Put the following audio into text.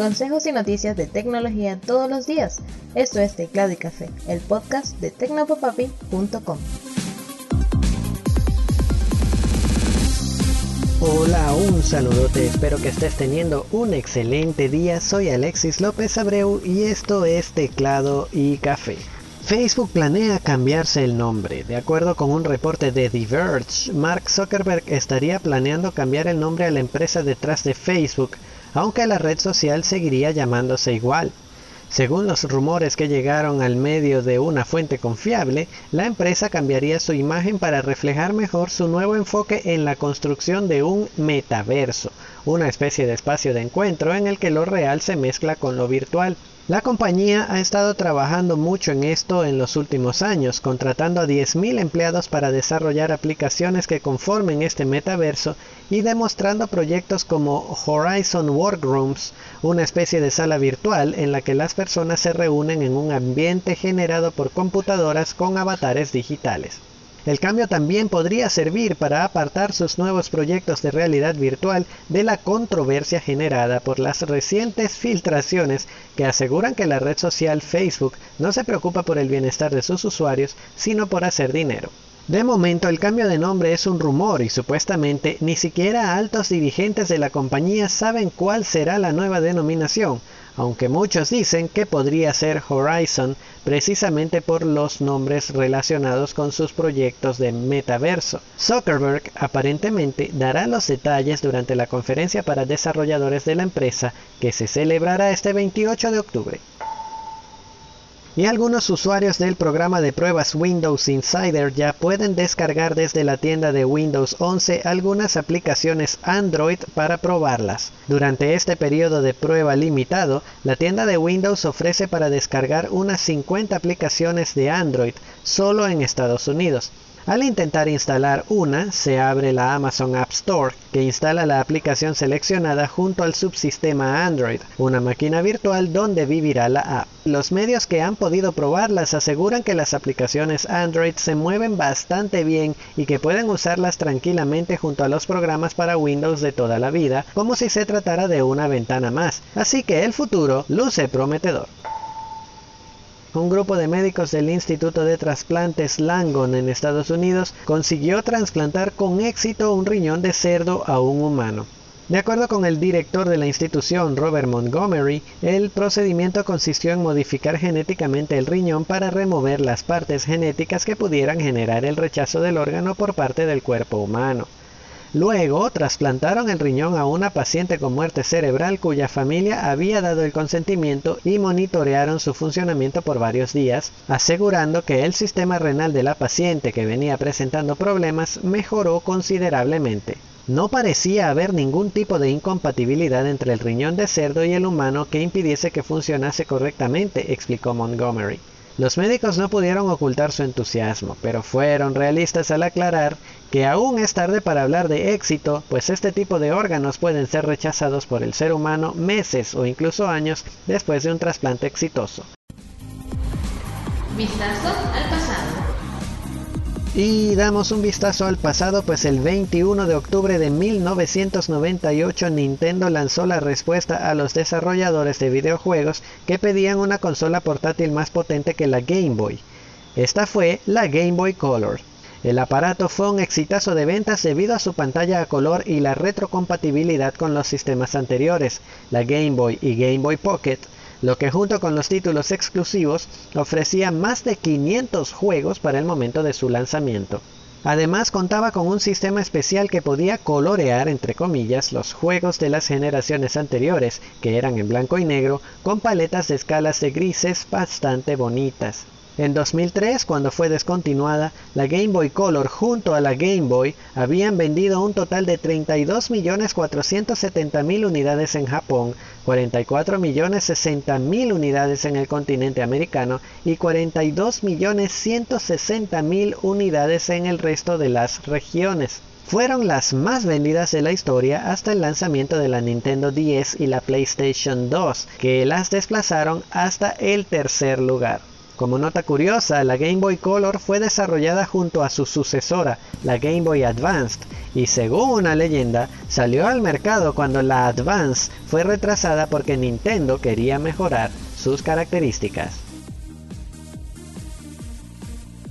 consejos y noticias de tecnología todos los días. Esto es Teclado y Café, el podcast de tecnopopapi.com. Hola, un saludote, espero que estés teniendo un excelente día. Soy Alexis López Abreu y esto es Teclado y Café. Facebook planea cambiarse el nombre. De acuerdo con un reporte de The Verge, Mark Zuckerberg estaría planeando cambiar el nombre a la empresa detrás de Facebook, aunque la red social seguiría llamándose igual. Según los rumores que llegaron al medio de una fuente confiable, la empresa cambiaría su imagen para reflejar mejor su nuevo enfoque en la construcción de un metaverso, una especie de espacio de encuentro en el que lo real se mezcla con lo virtual. La compañía ha estado trabajando mucho en esto en los últimos años, contratando a 10.000 empleados para desarrollar aplicaciones que conformen este metaverso y demostrando proyectos como Horizon Workrooms, una especie de sala virtual en la que las personas se reúnen en un ambiente generado por computadoras con avatares digitales. El cambio también podría servir para apartar sus nuevos proyectos de realidad virtual de la controversia generada por las recientes filtraciones que aseguran que la red social Facebook no se preocupa por el bienestar de sus usuarios, sino por hacer dinero. De momento el cambio de nombre es un rumor y supuestamente ni siquiera altos dirigentes de la compañía saben cuál será la nueva denominación, aunque muchos dicen que podría ser Horizon precisamente por los nombres relacionados con sus proyectos de metaverso. Zuckerberg aparentemente dará los detalles durante la conferencia para desarrolladores de la empresa que se celebrará este 28 de octubre y algunos usuarios del programa de pruebas Windows Insider ya pueden descargar desde la tienda de Windows 11 algunas aplicaciones Android para probarlas. Durante este periodo de prueba limitado, la tienda de Windows ofrece para descargar unas 50 aplicaciones de Android solo en Estados Unidos. Al intentar instalar una, se abre la Amazon App Store, que instala la aplicación seleccionada junto al subsistema Android, una máquina virtual donde vivirá la app. Los medios que han podido probarlas aseguran que las aplicaciones Android se mueven bastante bien y que pueden usarlas tranquilamente junto a los programas para Windows de toda la vida, como si se tratara de una ventana más. Así que el futuro luce prometedor. Un grupo de médicos del Instituto de Trasplantes Langon en Estados Unidos consiguió trasplantar con éxito un riñón de cerdo a un humano. De acuerdo con el director de la institución, Robert Montgomery, el procedimiento consistió en modificar genéticamente el riñón para remover las partes genéticas que pudieran generar el rechazo del órgano por parte del cuerpo humano. Luego trasplantaron el riñón a una paciente con muerte cerebral cuya familia había dado el consentimiento y monitorearon su funcionamiento por varios días, asegurando que el sistema renal de la paciente que venía presentando problemas mejoró considerablemente. No parecía haber ningún tipo de incompatibilidad entre el riñón de cerdo y el humano que impidiese que funcionase correctamente, explicó Montgomery. Los médicos no pudieron ocultar su entusiasmo, pero fueron realistas al aclarar que aún es tarde para hablar de éxito, pues este tipo de órganos pueden ser rechazados por el ser humano meses o incluso años después de un trasplante exitoso. Y damos un vistazo al pasado, pues el 21 de octubre de 1998 Nintendo lanzó la respuesta a los desarrolladores de videojuegos que pedían una consola portátil más potente que la Game Boy. Esta fue la Game Boy Color. El aparato fue un exitazo de ventas debido a su pantalla a color y la retrocompatibilidad con los sistemas anteriores, la Game Boy y Game Boy Pocket, lo que junto con los títulos exclusivos ofrecía más de 500 juegos para el momento de su lanzamiento. Además contaba con un sistema especial que podía colorear, entre comillas, los juegos de las generaciones anteriores, que eran en blanco y negro, con paletas de escalas de grises bastante bonitas. En 2003, cuando fue descontinuada, la Game Boy Color junto a la Game Boy habían vendido un total de 32.470.000 unidades en Japón, 44.060.000 unidades en el continente americano y 42.160.000 unidades en el resto de las regiones. Fueron las más vendidas de la historia hasta el lanzamiento de la Nintendo 10 y la PlayStation 2, que las desplazaron hasta el tercer lugar. Como nota curiosa, la Game Boy Color fue desarrollada junto a su sucesora, la Game Boy Advanced, y según una leyenda, salió al mercado cuando la Advance fue retrasada porque Nintendo quería mejorar sus características.